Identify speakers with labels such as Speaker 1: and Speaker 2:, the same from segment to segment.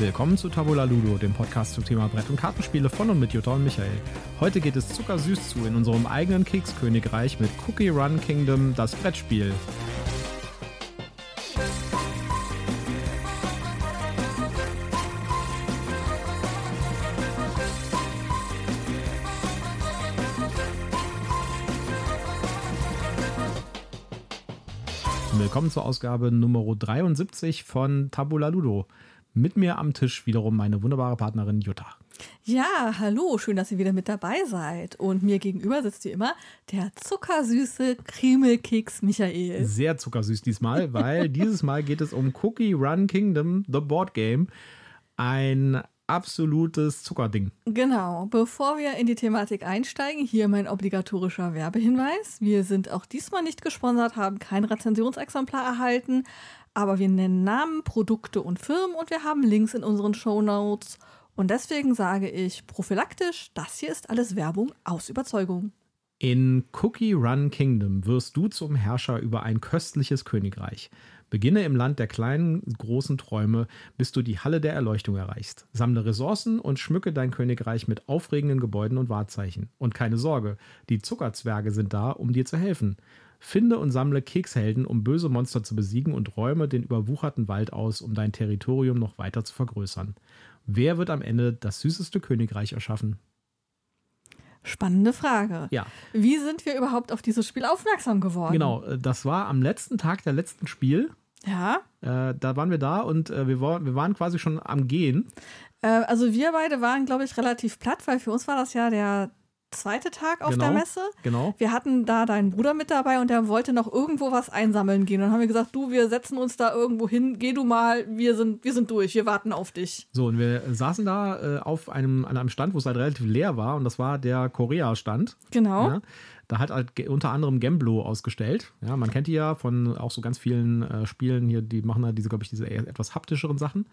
Speaker 1: Willkommen zu Tabula Ludo, dem Podcast zum Thema Brett- und Kartenspiele von und mit Jutta und Michael. Heute geht es zuckersüß zu in unserem eigenen Kekskönigreich mit Cookie Run Kingdom, das Brettspiel. Willkommen zur Ausgabe Nummer 73 von Tabula Ludo. Mit mir am Tisch wiederum meine wunderbare Partnerin Jutta.
Speaker 2: Ja, hallo, schön, dass ihr wieder mit dabei seid. Und mir gegenüber sitzt wie immer der zuckersüße Krimelkeks Michael.
Speaker 1: Sehr zuckersüß diesmal, weil dieses Mal geht es um Cookie Run Kingdom, The Board Game. Ein absolutes Zuckerding.
Speaker 2: Genau. Bevor wir in die Thematik einsteigen, hier mein obligatorischer Werbehinweis. Wir sind auch diesmal nicht gesponsert, haben kein Rezensionsexemplar erhalten, aber wir nennen Namen, Produkte und Firmen und wir haben Links in unseren Show Notes. Und deswegen sage ich prophylaktisch, das hier ist alles Werbung aus Überzeugung.
Speaker 1: In Cookie Run Kingdom wirst du zum Herrscher über ein köstliches Königreich. Beginne im Land der kleinen, großen Träume, bis du die Halle der Erleuchtung erreichst. Sammle Ressourcen und schmücke dein Königreich mit aufregenden Gebäuden und Wahrzeichen. Und keine Sorge, die Zuckerzwerge sind da, um dir zu helfen. Finde und sammle Kekshelden, um böse Monster zu besiegen und räume den überwucherten Wald aus, um dein Territorium noch weiter zu vergrößern. Wer wird am Ende das süßeste Königreich erschaffen?
Speaker 2: Spannende Frage.
Speaker 1: Ja.
Speaker 2: Wie sind wir überhaupt auf dieses Spiel aufmerksam geworden?
Speaker 1: Genau, äh, das war am letzten Tag der letzten Spiel.
Speaker 2: Ja.
Speaker 1: Äh, da waren wir da und äh, wir, war, wir waren quasi schon am Gehen.
Speaker 2: Äh, also wir beide waren, glaube ich, relativ platt, weil für uns war das ja der zweite Tag auf
Speaker 1: Genau,
Speaker 2: der Messe.
Speaker 1: genau.
Speaker 2: Wir hatten da deinen Bruder mit dabei und der wollte noch irgendwo was einsammeln gehen. Und dann haben wir gesagt, du, wir setzen uns da irgendwo hin, geh du mal, wir sind, wir sind durch, wir warten auf dich.
Speaker 1: So, und wir saßen da äh, auf einem, an einem Stand, wo es halt relativ leer war und das war der Korea-Stand.
Speaker 2: Genau.
Speaker 1: Ja, da hat halt unter anderem Gamblo ausgestellt. Ja, man kennt die ja von auch so ganz vielen äh, Spielen hier, die machen halt diese, glaube ich, diese etwas haptischeren Sachen.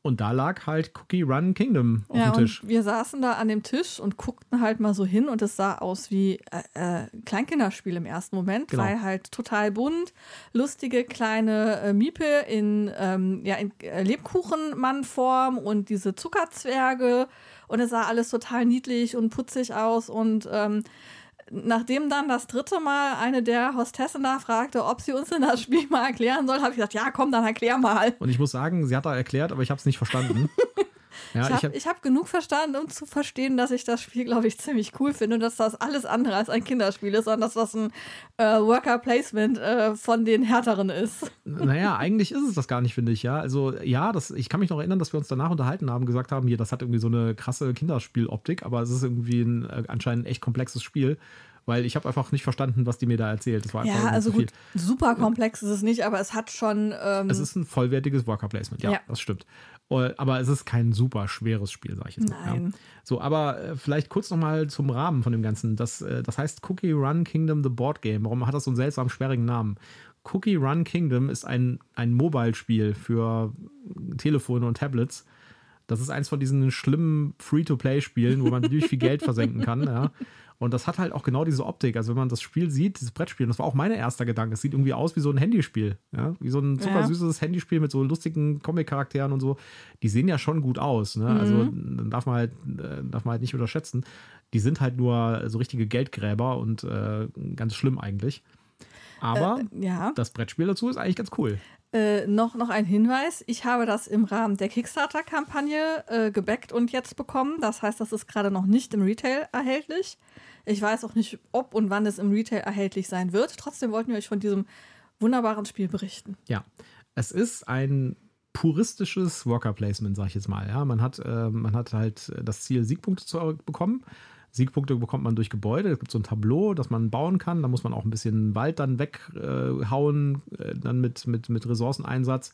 Speaker 1: Und da lag halt Cookie Run Kingdom auf
Speaker 2: ja,
Speaker 1: dem Tisch.
Speaker 2: wir saßen da an dem Tisch und guckten halt mal so hin und es sah aus wie äh, äh, Kleinkinderspiel im ersten Moment,
Speaker 1: Genau.
Speaker 2: weil halt total bunt, lustige kleine äh, Miepe in, ähm, ja, in äh, Lebkuchenmannform und diese Zuckerzwerge und es sah alles total niedlich und putzig aus und ähm, Nachdem dann das dritte Mal eine der Hostessen da fragte, ob sie uns denn das Spiel mal erklären soll, habe ich gesagt, ja, komm, dann erklär mal.
Speaker 1: Und ich muss sagen, sie hat da erklärt, aber ich habe es nicht verstanden. ja,
Speaker 2: ich habe
Speaker 1: hab,
Speaker 2: hab genug verstanden, um zu verstehen, dass ich das Spiel, glaube ich, ziemlich cool finde und dass das alles andere als ein Kinderspiel ist, sondern dass das ein äh, Worker Placement äh, von den härteren ist.
Speaker 1: naja, eigentlich ist es das gar nicht, finde ich, ja. Also, ja, das, ich kann mich noch erinnern, dass wir uns danach unterhalten haben, gesagt haben, hier, das hat irgendwie so eine krasse Kinderspieloptik, aber es ist irgendwie ein äh, anscheinend echt komplexes Spiel, weil ich habe einfach nicht verstanden, was die mir da erzählt. Das war einfach
Speaker 2: Ja, also gut, super komplex ist es nicht, aber es hat schon. Ähm,
Speaker 1: Es ist ein vollwertiges Worker Placement, ja,
Speaker 2: Ja.
Speaker 1: das stimmt. Äh, Aber es ist kein super schweres Spiel, sag ich jetzt mal. Ja.
Speaker 2: Nein.
Speaker 1: So, aber äh, vielleicht kurz nochmal zum Rahmen von dem Ganzen. Das, äh, das heißt Cookie Run Kingdom The Board Game. Warum hat das so einen seltsam schwierigen Namen? Cookie Run Kingdom ist ein, ein Mobile-Spiel für Telefone und Tablets. Das ist eins von diesen schlimmen Free-to-Play-Spielen, wo man natürlich viel Geld versenken kann. Ja. Und das hat halt auch genau diese Optik. Also wenn man das Spiel sieht, dieses Brettspiel, und das war auch mein erster Gedanke, es sieht irgendwie aus wie so ein Handyspiel. Ja? Wie so ein zuckersüßes Handyspiel mit so lustigen Comic-Charakteren und so. Die sehen ja schon gut aus. Ne? Also dann darf man halt, äh, darf man halt nicht unterschätzen. Die sind halt nur so richtige Geldgräber und äh, ganz schlimm eigentlich. Aber
Speaker 2: Äh, ja.
Speaker 1: das Brettspiel dazu ist eigentlich ganz cool.
Speaker 2: Äh, noch, noch ein Hinweis. Ich habe das im Rahmen der Kickstarter-Kampagne äh, gebackt und jetzt bekommen. Das heißt, das ist gerade noch nicht im Retail erhältlich. Ich weiß auch nicht, ob und wann es im Retail erhältlich sein wird. Trotzdem wollten wir euch von diesem wunderbaren Spiel berichten.
Speaker 1: Ja, es ist ein puristisches Worker Placement, sag ich jetzt mal. Ja, man hat, äh, man hat halt das Ziel, Siegpunkte zu bekommen. Siegpunkte bekommt man durch Gebäude. Es gibt so ein Tableau, das man bauen kann. Da muss man auch ein bisschen Wald dann weghauen, äh, dann mit, mit, mit Ressourceneinsatz.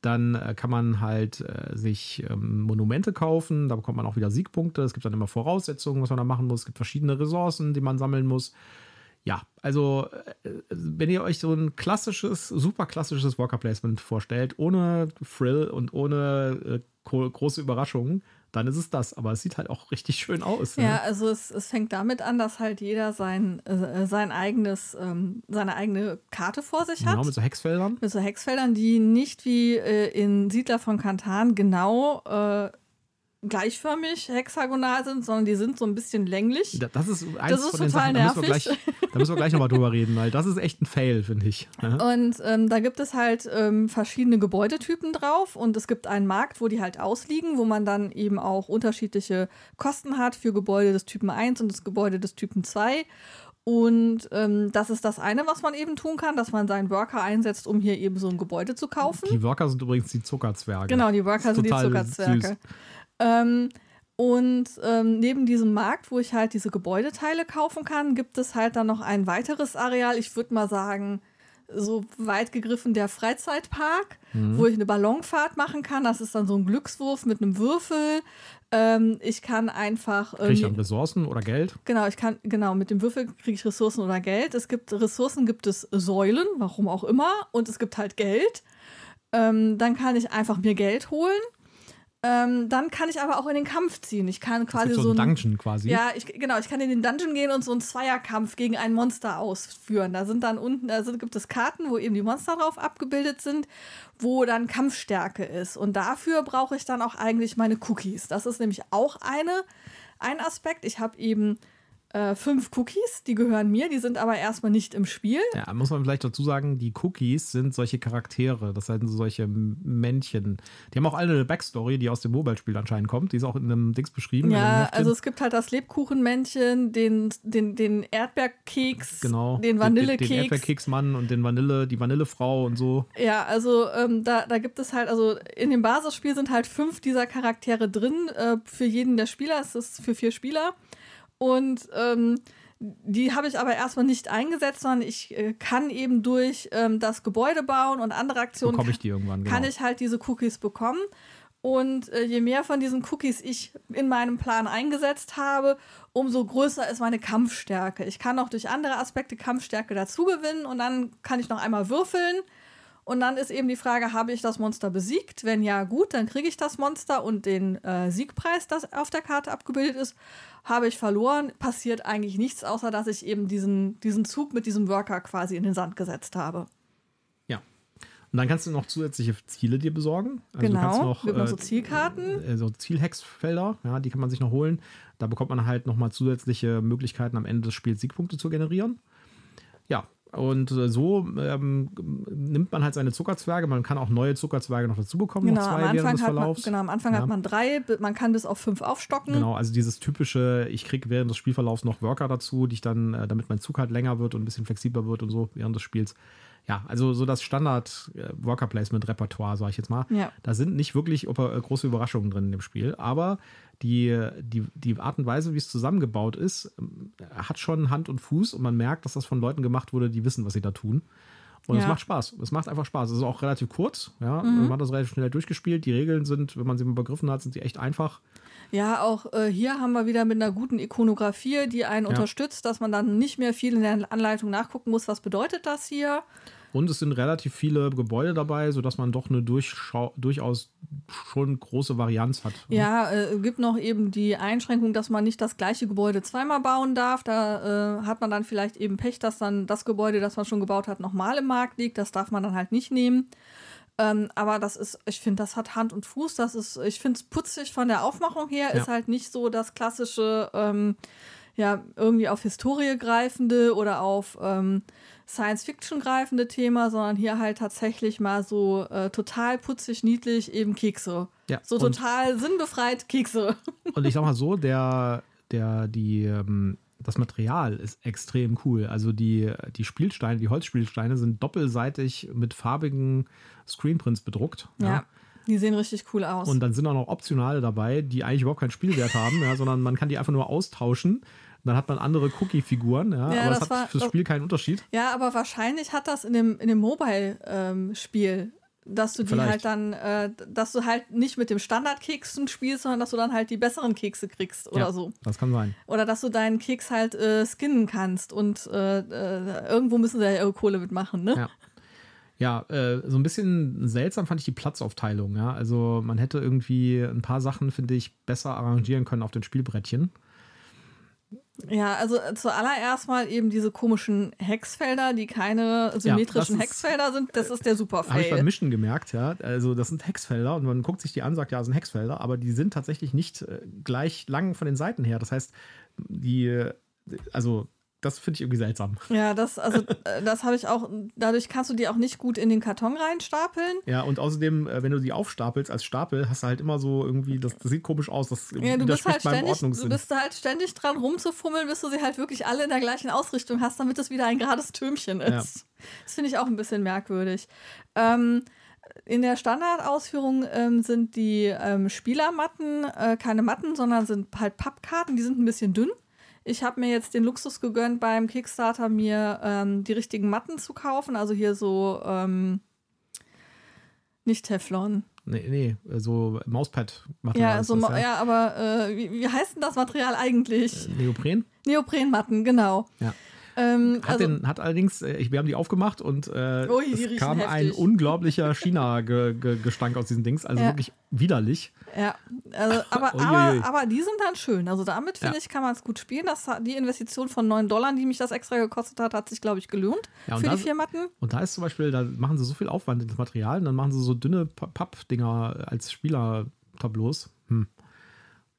Speaker 1: Dann äh, kann man halt äh, sich ähm, Monumente kaufen. Da bekommt man auch wieder Siegpunkte. Es gibt dann immer Voraussetzungen, was man da machen muss. Es gibt verschiedene Ressourcen, die man sammeln muss. Ja, also äh, wenn ihr euch so ein klassisches, super klassisches Worker Placement vorstellt, ohne Frill und ohne äh, gro- große Überraschungen, dann ist es das. Aber es sieht halt auch richtig schön aus.
Speaker 2: Ja, ne? also es, es fängt damit an, dass halt jeder sein, äh, sein eigenes, ähm, seine eigene Karte vor sich hat.
Speaker 1: Genau, mit so Hexfeldern.
Speaker 2: Mit so Hexfeldern, die nicht wie äh, in Siedler von Kantan genau äh, gleichförmig hexagonal sind, sondern die sind so ein bisschen länglich.
Speaker 1: Das ist eins
Speaker 2: das ist
Speaker 1: von den
Speaker 2: total
Speaker 1: Sachen, da müssen, wir
Speaker 2: nervig.
Speaker 1: gleich, da müssen wir gleich nochmal drüber reden, weil das ist echt ein Fail, finde ich. Ja.
Speaker 2: Und ähm, da gibt es halt ähm, verschiedene Gebäudetypen drauf und es gibt einen Markt, wo die halt ausliegen, wo man dann eben auch unterschiedliche Kosten hat für Gebäude des Typen 1 und das Gebäude des Typen 2. Und ähm, das ist das eine, was man eben tun kann, dass man seinen Worker einsetzt, um hier eben so ein Gebäude zu kaufen.
Speaker 1: Die Worker sind übrigens die Zuckerzwerge.
Speaker 2: Genau, die Worker sind die Zuckerzwerge.
Speaker 1: süß.
Speaker 2: Ähm, und ähm, neben diesem Markt, wo ich halt diese Gebäudeteile kaufen kann, gibt es halt dann noch ein weiteres Areal. Ich würde mal sagen, so weit gegriffen der Freizeitpark,
Speaker 1: Mhm.
Speaker 2: wo ich eine Ballonfahrt machen kann. Das ist dann so ein Glückswurf mit einem Würfel. Ähm, ich kann einfach.
Speaker 1: Krieg ich
Speaker 2: ähm,
Speaker 1: dann Ressourcen oder Geld?
Speaker 2: Genau, ich kann, genau, mit dem Würfel kriege ich Ressourcen oder Geld. Es gibt Ressourcen, gibt es Säulen, warum auch immer, und es gibt halt Geld. Ähm, dann kann ich einfach mir Geld holen. Ähm, dann kann ich aber auch in den Kampf ziehen. Ich kann quasi so
Speaker 1: so ein
Speaker 2: ein
Speaker 1: Dungeon quasi.
Speaker 2: ja, ich, genau, ich kann in den Dungeon gehen und so einen Zweierkampf gegen ein Monster ausführen. Da sind dann unten, da sind, gibt es Karten, wo eben die Monster drauf abgebildet sind, wo dann Kampfstärke ist. Und dafür brauche ich dann auch eigentlich meine Cookies. Das ist nämlich auch eine, ein Aspekt. Ich habe eben äh, fünf Cookies, die gehören mir, die sind aber erstmal nicht im Spiel.
Speaker 1: Ja, muss man vielleicht dazu sagen, die Cookies sind solche Charaktere, das sind so solche Männchen. Die haben auch alle eine Backstory, die aus dem Mobile-Spiel anscheinend kommt. Die ist auch in einem Dings beschrieben.
Speaker 2: Ja, also es gibt halt das Lebkuchenmännchen, den, den, den Erdbeerkeks,
Speaker 1: genau.
Speaker 2: den
Speaker 1: Den,
Speaker 2: Vanillekeks.
Speaker 1: den Erdbeerkeksmann und den Vanille, die Vanillefrau und so.
Speaker 2: Ja, also ähm, da, da gibt es halt, also in dem Basisspiel sind halt fünf dieser Charaktere drin, äh, für jeden der Spieler. Es ist für vier Spieler. Und ähm, die habe ich aber erstmal nicht eingesetzt, sondern ich äh, kann eben durch ähm, das Gebäude bauen und andere Aktionen
Speaker 1: ich die irgendwann, genau.
Speaker 2: kann ich halt diese Cookies bekommen. Und äh, je mehr von diesen Cookies ich in meinem Plan eingesetzt habe, umso größer ist meine Kampfstärke. Ich kann auch durch andere Aspekte Kampfstärke dazu gewinnen und dann kann ich noch einmal würfeln. Und dann ist eben die Frage, habe ich das Monster besiegt? Wenn ja, gut, dann kriege ich das Monster und den äh, Siegpreis, das auf der Karte abgebildet ist. Habe ich verloren, passiert eigentlich nichts, außer dass ich eben diesen, diesen Zug mit diesem Worker quasi in den Sand gesetzt habe.
Speaker 1: Ja. Und dann kannst du noch zusätzliche Ziele dir besorgen. Also
Speaker 2: genau,
Speaker 1: noch äh,
Speaker 2: so Zielkarten.
Speaker 1: äh, so Zielhexfelder, ja, die kann man sich noch holen. Da bekommt man halt nochmal zusätzliche Möglichkeiten, am Ende des Spiels Siegpunkte zu generieren. Ja, und so ähm, nimmt man halt seine Zuckerzwerge. Man kann auch neue Zuckerzwerge noch dazu bekommen,
Speaker 2: Genau,
Speaker 1: noch
Speaker 2: am Anfang, hat man, genau, am Anfang
Speaker 1: Ja.
Speaker 2: hat man drei, man kann bis auf fünf aufstocken.
Speaker 1: Genau, also dieses typische, ich kriege während des Spielverlaufs noch Worker dazu, die ich dann, äh, damit mein Zug halt länger wird und ein bisschen flexibler wird und so während des Spiels. Ja, also so das Standard äh, Worker Placement Repertoire, sage ich jetzt mal.
Speaker 2: Ja.
Speaker 1: Da sind nicht wirklich äh, große Überraschungen drin in dem Spiel, aber die, die, die Art und Weise, wie es zusammengebaut ist, ähm, hat schon Hand und Fuß und man merkt, dass das von Leuten gemacht wurde, die wissen, was sie da tun. Und es
Speaker 2: Ja.
Speaker 1: macht Spaß. Es macht einfach Spaß. Es ist auch relativ kurz. Ja,
Speaker 2: Mhm.
Speaker 1: man hat das relativ schnell durchgespielt. Die Regeln sind, wenn man sie mal begriffen hat, sind sie echt einfach.
Speaker 2: Ja, auch äh, hier haben wir wieder mit einer guten Ikonografie, die einen
Speaker 1: Ja.
Speaker 2: unterstützt, dass man dann nicht mehr viel in der Anleitung nachgucken muss, was bedeutet das hier.
Speaker 1: Und es sind relativ viele Gebäude dabei, sodass man doch eine Durchschau durchaus schon große Varianz hat.
Speaker 2: Ja, äh, gibt noch eben die Einschränkung, dass man nicht das gleiche Gebäude zweimal bauen darf. Da äh, hat man dann vielleicht eben Pech, dass dann das Gebäude, das man schon gebaut hat, nochmal im Markt liegt. Das darf man dann halt nicht nehmen. Ähm, aber das ist, ich finde, das hat Hand und Fuß. Das ist, ich finde es putzig von der Aufmachung her.
Speaker 1: Ja.
Speaker 2: Ist halt nicht so das klassische, ähm, ja, irgendwie auf Historie greifende oder auf ähm, Science-Fiction greifende Thema, sondern hier halt tatsächlich mal so äh, total putzig, niedlich, eben Kekse.
Speaker 1: Ja,
Speaker 2: So total sinnbefreit Kekse.
Speaker 1: Und ich sag mal so, der, der, die, ähm, das Material ist extrem cool. Also die, die Spielsteine, die Holzspielsteine sind doppelseitig mit farbigen Screenprints bedruckt.
Speaker 2: Ja. Die sehen richtig cool aus.
Speaker 1: Und dann sind auch noch Optionale dabei, die eigentlich überhaupt keinen Spielwert haben, ja, sondern man kann die einfach nur austauschen. Dann hat man andere Cookie-Figuren, ja,
Speaker 2: Ja,
Speaker 1: aber das,
Speaker 2: das
Speaker 1: hat
Speaker 2: war-
Speaker 1: fürs
Speaker 2: das-
Speaker 1: Spiel keinen Unterschied.
Speaker 2: ja, aber wahrscheinlich hat das in dem, in dem Mobile-Spiel, dass du die
Speaker 1: Vielleicht.
Speaker 2: halt dann, äh, dass du halt nicht mit dem Standardkeksen spielst, sondern dass du dann halt die besseren Kekse kriegst oder
Speaker 1: ja,
Speaker 2: so.
Speaker 1: Das kann sein.
Speaker 2: Oder dass du deinen Keks halt äh, skinnen kannst und äh, äh, irgendwo müssen sie ja ihre Kohle mitmachen, ne?
Speaker 1: Ja. Ja, äh, so ein bisschen seltsam fand ich die Platzaufteilung. Ja? Also man hätte irgendwie ein paar Sachen, finde ich, besser arrangieren können auf den Spielbrettchen.
Speaker 2: Ja, also äh, zuallererst mal eben diese komischen Hexfelder, die keine symmetrischen
Speaker 1: ist-
Speaker 2: Hexfelder sind. Das ist der super
Speaker 1: Habe ich beim. Mischen gemerkt, ja. Also das sind Hexfelder und man guckt sich die an, sagt, ja, das sind Hexfelder, aber die sind tatsächlich nicht äh, gleich lang von den Seiten her. Das heißt, die, äh, also das finde ich irgendwie seltsam.
Speaker 2: Ja, das, also, äh, das habe ich auch, dadurch kannst du die auch nicht gut in den Karton reinstapeln.
Speaker 1: Ja, und außerdem, äh, wenn du die aufstapelst als Stapel, hast du halt immer so irgendwie, das, das sieht komisch aus, das
Speaker 2: Ja, du bist halt ständig, du bist halt ständig dran rumzufummeln, bis du sie halt wirklich alle in der gleichen Ausrichtung hast, damit es wieder ein gerades Türmchen ist.
Speaker 1: Ja.
Speaker 2: Das finde ich auch ein bisschen merkwürdig. Ähm, in der Standardausführung ähm, sind die ähm, Spielermatten äh, keine Matten, sondern sind halt Pappkarten, die sind ein bisschen dünn. Ich habe mir jetzt den Luxus gegönnt, beim Kickstarter mir ähm, die richtigen Matten zu kaufen. Also hier so, ähm, nicht Teflon.
Speaker 1: Nee, nee, so Mauspad machen
Speaker 2: Ja, so, ma- ja, aber äh, wie, wie heißt denn das Material eigentlich?
Speaker 1: Neopren.
Speaker 2: Neoprenmatten, genau.
Speaker 1: Ja.
Speaker 2: Ähm,
Speaker 1: Hat,
Speaker 2: also,
Speaker 1: den, hat allerdings, äh, ich, wir haben die aufgemacht und äh,
Speaker 2: Ui, die
Speaker 1: es kam ein
Speaker 2: heftig.
Speaker 1: unglaublicher China-Gestank aus diesen Dings, also
Speaker 2: Ja.
Speaker 1: wirklich widerlich.
Speaker 2: ja, also, aber, aber, aber die sind dann schön. Also damit finde
Speaker 1: Ja.
Speaker 2: ich, kann man es gut spielen. Das, die Investition von 9 Dollar, die mich das extra gekostet hat, hat sich, glaube ich, gelohnt
Speaker 1: Ja,
Speaker 2: für die
Speaker 1: das-
Speaker 2: vier Matten.
Speaker 1: Und da ist zum Beispiel, da machen sie so viel Aufwand in das Material und dann machen sie so dünne Pa- Pappdinger als Spielertableaus. Hm.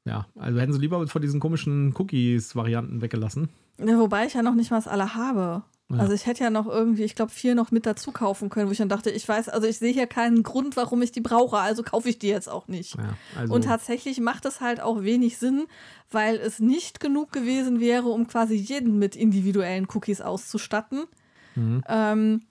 Speaker 1: Ja, also hätten sie lieber von diesen komischen Cookies-Varianten weggelassen.
Speaker 2: Ja, wobei ich ja noch nicht mal das alle habe.
Speaker 1: Ja.
Speaker 2: Also ich hätte ja noch irgendwie, ich glaube, vier noch mit dazu kaufen können, wo ich dann dachte, ich weiß, also ich sehe hier keinen Grund, warum ich die brauche, also kaufe ich die jetzt auch nicht.
Speaker 1: Ja, also,
Speaker 2: Und tatsächlich macht es halt auch wenig Sinn, weil es nicht genug gewesen wäre, um quasi jeden mit individuellen Cookies auszustatten. Ähm,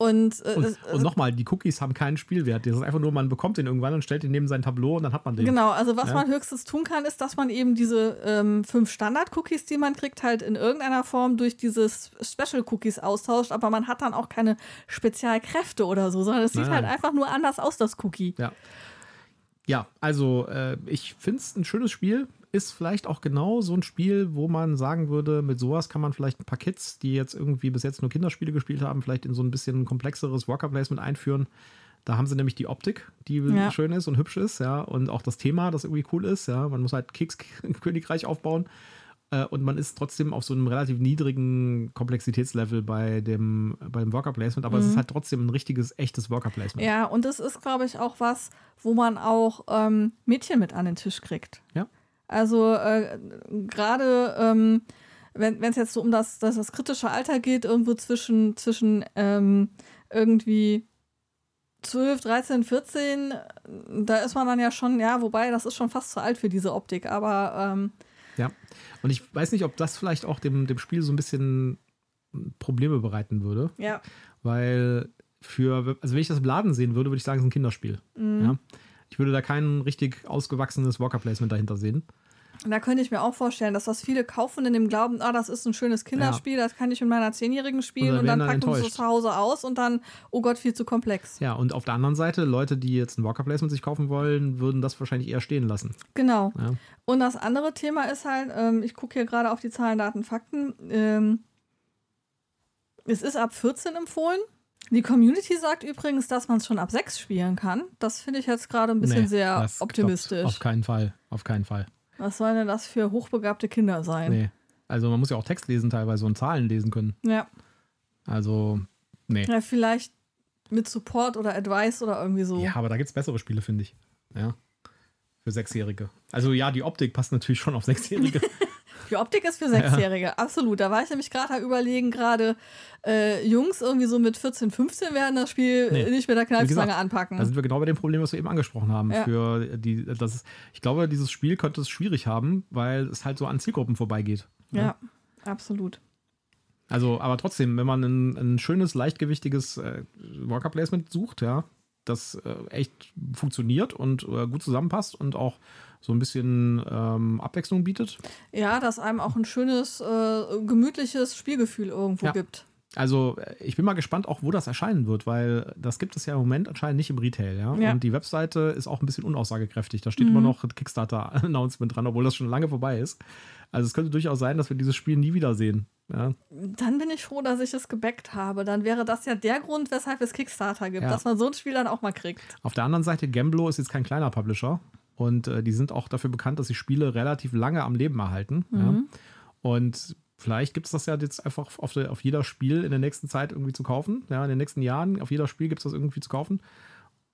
Speaker 2: und äh,
Speaker 1: und, und nochmal, die Cookies haben keinen Spielwert. Das ist einfach nur, man bekommt den irgendwann und stellt ihn neben sein Tableau und dann hat man den.
Speaker 2: Genau, also was
Speaker 1: Ja.
Speaker 2: man höchstens tun kann, ist, dass man eben diese ähm, fünf Standard-Cookies, die man kriegt, halt in irgendeiner Form durch diese Special-Cookies austauscht, aber man hat dann auch keine Spezialkräfte oder so, sondern es sieht
Speaker 1: Nein,
Speaker 2: halt einfach nur anders aus, das Cookie.
Speaker 1: Ja. Ja, also äh, ich finde es ein schönes Spiel. Ist vielleicht auch genau so ein Spiel, wo man sagen würde, mit sowas kann man vielleicht ein paar Kids, die jetzt irgendwie bis jetzt nur Kinderspiele gespielt haben, vielleicht in so ein bisschen komplexeres Worker Placement einführen. Da haben sie nämlich die Optik, die
Speaker 2: Ja.
Speaker 1: schön ist und hübsch ist, ja, und auch das Thema, das irgendwie cool ist, ja. Man muss halt Kekskönigreich aufbauen. Äh, Und man ist trotzdem auf so einem relativ niedrigen Komplexitätslevel bei dem, beim Worker Placement, aber es ist halt trotzdem ein richtiges, echtes Worker Placement.
Speaker 2: Mhm. Ja, und es ist, glaube ich, auch was, wo man auch ähm, Mädchen mit an den Tisch kriegt.
Speaker 1: Ja.
Speaker 2: Also äh, gerade ähm, wenn es jetzt so um das, das, das kritische Alter geht, irgendwo zwischen, zwischen ähm, irgendwie 12, 13, 14, da ist man dann ja schon, ja, wobei, das ist schon fast zu alt für diese Optik, aber ähm,
Speaker 1: Ja. Und ich weiß nicht, ob das vielleicht auch dem, dem Spiel so ein bisschen Probleme bereiten würde,
Speaker 2: ja.
Speaker 1: weil für, also wenn ich das im Laden sehen würde, würde ich sagen, es ist ein Kinderspiel.
Speaker 2: Mhm.
Speaker 1: Ja. Ich würde da kein richtig ausgewachsenes Worker Placement dahinter sehen.
Speaker 2: Da könnte ich mir auch vorstellen, dass das viele kaufen in dem Glauben, ah, das ist ein schönes Kinderspiel, das kann ich mit meiner Zehnjährigen spielen
Speaker 1: Und dann
Speaker 2: dann packen sie es zu Hause aus und dann, oh Gott, viel zu komplex.
Speaker 1: Ja, und auf der anderen Seite, Leute, die jetzt ein Worker Placement sich kaufen wollen, würden das wahrscheinlich eher stehen lassen.
Speaker 2: Genau.
Speaker 1: Ja.
Speaker 2: Und das andere Thema ist halt, ähm, ich gucke hier gerade auf die Zahlen, Daten, Fakten. Ähm, es ist ab 14 empfohlen. Die Community sagt übrigens, dass man es schon ab 6 spielen kann. Das finde ich jetzt gerade ein bisschen
Speaker 1: Nee,
Speaker 2: sehr
Speaker 1: klappt
Speaker 2: optimistisch.
Speaker 1: Auf keinen Fall. Auf keinen Fall.
Speaker 2: Was sollen denn das für hochbegabte Kinder sein?
Speaker 1: Nee. Also man muss ja auch Text lesen teilweise und Zahlen lesen können.
Speaker 2: Ja.
Speaker 1: Also, nee.
Speaker 2: ja, vielleicht mit Support oder Advice oder irgendwie so.
Speaker 1: Ja, aber da gibt es bessere Spiele, finde ich. Ja. Für Sechsjährige. Also ja, die Optik passt natürlich schon auf Sechsjährige.
Speaker 2: Die Optik ist für Sechsjährige, absolut. Da war ich nämlich gerade überlegen, gerade äh, Jungs irgendwie so mit 14, 15 werden das Spiel
Speaker 1: Nee.
Speaker 2: nicht mit der Kneifzange anpacken.
Speaker 1: Da sind wir genau bei dem Problem, was wir eben angesprochen haben.
Speaker 2: Ja.
Speaker 1: Für die, das ist, ich glaube, dieses Spiel könnte es schwierig haben, weil es halt so an Zielgruppen vorbeigeht.
Speaker 2: ja, absolut.
Speaker 1: Also, aber trotzdem, wenn man ein, ein schönes, leichtgewichtiges äh, Worker Placement sucht, ja, das äh, echt funktioniert und äh, gut zusammenpasst und auch so ein bisschen ähm, Abwechslung bietet.
Speaker 2: Ja, dass einem auch ein schönes, äh, gemütliches Spielgefühl irgendwo
Speaker 1: Ja.
Speaker 2: gibt.
Speaker 1: Also, äh, ich bin mal gespannt, auch wo das erscheinen wird, weil das gibt es ja im Moment anscheinend nicht im Retail, ja.
Speaker 2: Ja.
Speaker 1: Und die Webseite ist auch ein bisschen unaussagekräftig. Da steht immer noch Kickstarter-Announcement dran, obwohl das schon lange vorbei ist. Also, es könnte durchaus sein, dass wir dieses Spiel nie wiedersehen. Ja.
Speaker 2: Dann bin ich froh, dass ich es gebackt habe. Dann wäre das ja der Grund, weshalb es Kickstarter gibt,
Speaker 1: Ja.
Speaker 2: dass man so ein Spiel dann auch mal kriegt.
Speaker 1: Auf der anderen Seite, Gamblo ist jetzt kein kleiner Publisher und äh, die sind auch dafür bekannt, dass sie Spiele relativ lange am Leben erhalten. Ja. Und vielleicht gibt es das ja jetzt einfach auf, der, auf jeder Spiel in der nächsten Zeit irgendwie zu kaufen. Ja, in den nächsten Jahren, auf jeder Spiel gibt es das irgendwie zu kaufen.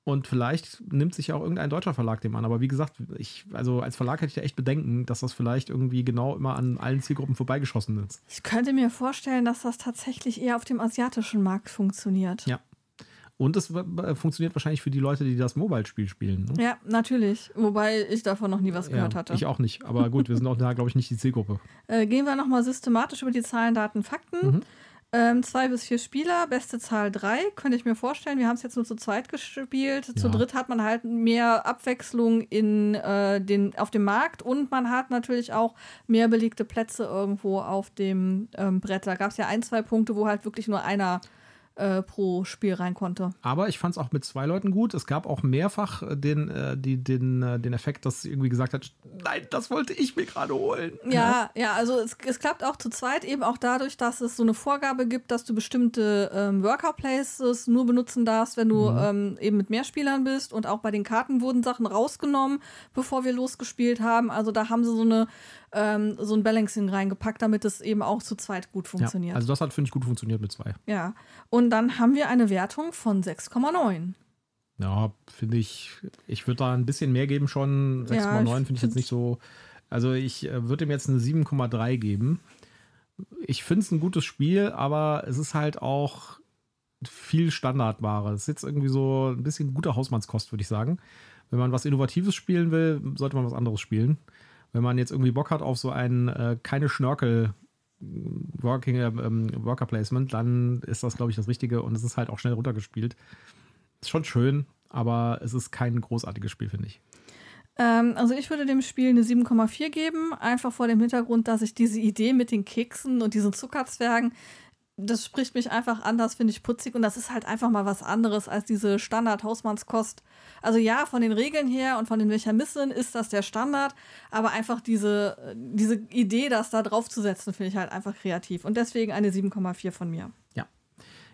Speaker 1: Und vielleicht nimmt sich ja auch irgendein deutscher Verlag dem an. Aber wie gesagt, ich, also als Verlag hätte ich ja echt Bedenken, dass das vielleicht irgendwie genau immer an allen Zielgruppen vorbeigeschossen ist.
Speaker 2: Ich könnte mir vorstellen, dass das tatsächlich eher auf dem asiatischen Markt funktioniert.
Speaker 1: Ja. Und es funktioniert wahrscheinlich für die Leute, die das Mobile-Spiel spielen. Ne?
Speaker 2: Ja, natürlich. Wobei ich davon noch nie was gehört hatte.
Speaker 1: Ich auch nicht. Aber gut, wir sind auch da, glaube ich, nicht die Zielgruppe.
Speaker 2: Äh, gehen wir nochmal systematisch über die Zahlen, Daten, Fakten.
Speaker 1: Mhm.
Speaker 2: Ähm, zwei bis vier Spieler, beste Zahl drei, könnte ich mir vorstellen. Wir haben es jetzt nur zu zweit gespielt. Zu
Speaker 1: Ja.
Speaker 2: dritt hat man halt mehr Abwechslung in, äh, den, auf dem Markt und man hat natürlich auch mehr belegte Plätze irgendwo auf dem ähm, Brett. Da gab es ja ein, zwei Punkte, wo halt wirklich nur einer äh, pro Spiel rein konnte.
Speaker 1: Aber ich fand es auch mit zwei Leuten gut. Es gab auch mehrfach äh, den, äh, die, den, äh, den Effekt, dass sie irgendwie gesagt hat, nein, das wollte ich mir gerade holen.
Speaker 2: Ja, ja, also es, es klappt auch zu zweit eben auch dadurch, dass es so eine Vorgabe gibt, dass du bestimmte ähm, Worker Places nur benutzen darfst, wenn du ähm, eben mit mehr Spielern bist. Und auch bei den Karten wurden Sachen rausgenommen, bevor wir losgespielt haben. Also da haben sie so eine ähm, so ein Balancing reingepackt, damit es eben auch zu zweit gut
Speaker 1: Ja,
Speaker 2: funktioniert.
Speaker 1: also das hat, finde ich, gut funktioniert mit zwei.
Speaker 2: Ja. Und dann haben wir eine Wertung von 6,9.
Speaker 1: Ja, finde ich, ich würde da ein bisschen mehr geben schon. 6,9
Speaker 2: Ja,
Speaker 1: finde ich jetzt nicht so. Also ich äh, würde ihm jetzt eine 7,3 geben. Ich finde es ein gutes Spiel, aber es ist halt auch viel Standardware. Es ist jetzt irgendwie so ein bisschen gute Hausmannskost, würde ich sagen. Wenn man was Innovatives spielen will, sollte man was anderes spielen. Wenn man jetzt irgendwie Bock hat auf so ein äh, keine Schnörkel Working, ähm, Worker Placement, dann ist das, glaube ich, das Richtige und es ist halt auch schnell runtergespielt. Ist schon schön, aber es ist kein großartiges Spiel, finde ich.
Speaker 2: Ähm, also ich würde dem Spiel eine 7,4 geben, einfach vor dem Hintergrund, dass ich diese Idee mit den Keksen und diesen Zuckerzwergen, das spricht mich einfach an, das finde ich putzig und das ist halt einfach mal was anderes als diese Standard-Hausmannskost. Also ja, von den Regeln her und von den Mechanismen ist das der Standard, aber einfach diese, diese Idee, das da draufzusetzen, finde ich halt einfach kreativ und deswegen eine 7,4 von mir.
Speaker 1: Ja.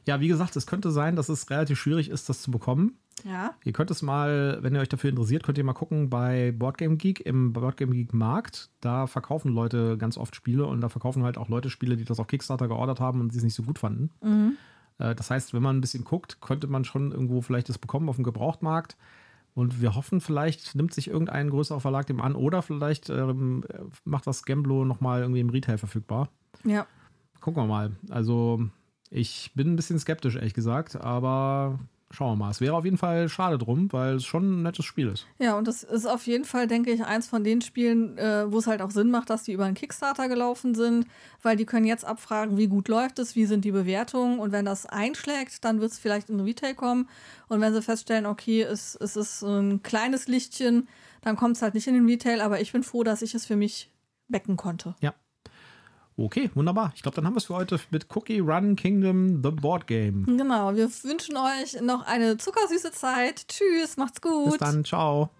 Speaker 1: Ja, wie gesagt, es könnte sein, dass es relativ schwierig ist, das zu bekommen.
Speaker 2: Ja,
Speaker 1: Ihr könnt es mal, wenn ihr euch dafür interessiert, könnt ihr mal gucken bei Boardgame Geek im Boardgame Geek Markt. Da verkaufen Leute ganz oft Spiele und da verkaufen halt auch Leute Spiele, die das auf Kickstarter geordert haben und sie es nicht so gut fanden. Äh, Das heißt, wenn man ein bisschen guckt, könnte man schon irgendwo vielleicht das bekommen auf dem Gebrauchtmarkt. Und wir hoffen, vielleicht nimmt sich irgendein größerer Verlag dem an oder vielleicht ähm, macht das Gamblo nochmal irgendwie im Retail verfügbar.
Speaker 2: ja.
Speaker 1: Gucken wir mal. Also, ich bin ein bisschen skeptisch, ehrlich gesagt, aber schauen wir mal. Es wäre auf jeden Fall schade drum, weil es schon ein nettes Spiel ist.
Speaker 2: Ja, und das ist auf jeden Fall, denke ich, eins von den Spielen, äh, wo es halt auch Sinn macht, dass die über einen Kickstarter gelaufen sind, weil die können jetzt abfragen, wie gut läuft es, wie sind die Bewertungen und wenn das einschlägt, dann wird es vielleicht in Retail kommen und wenn sie feststellen, okay, es, es ist ein kleines Lichtchen, dann kommt es halt nicht in den Retail, aber ich bin froh, dass ich es für mich becken konnte.
Speaker 1: Ja. Okay, wunderbar. Ich glaube, dann haben wir es für heute mit Cookie Run Kingdom The Board Game.
Speaker 2: Genau, wir wünschen euch noch eine zuckersüße Zeit. Tschüss, macht's gut.
Speaker 1: Bis dann, ciao.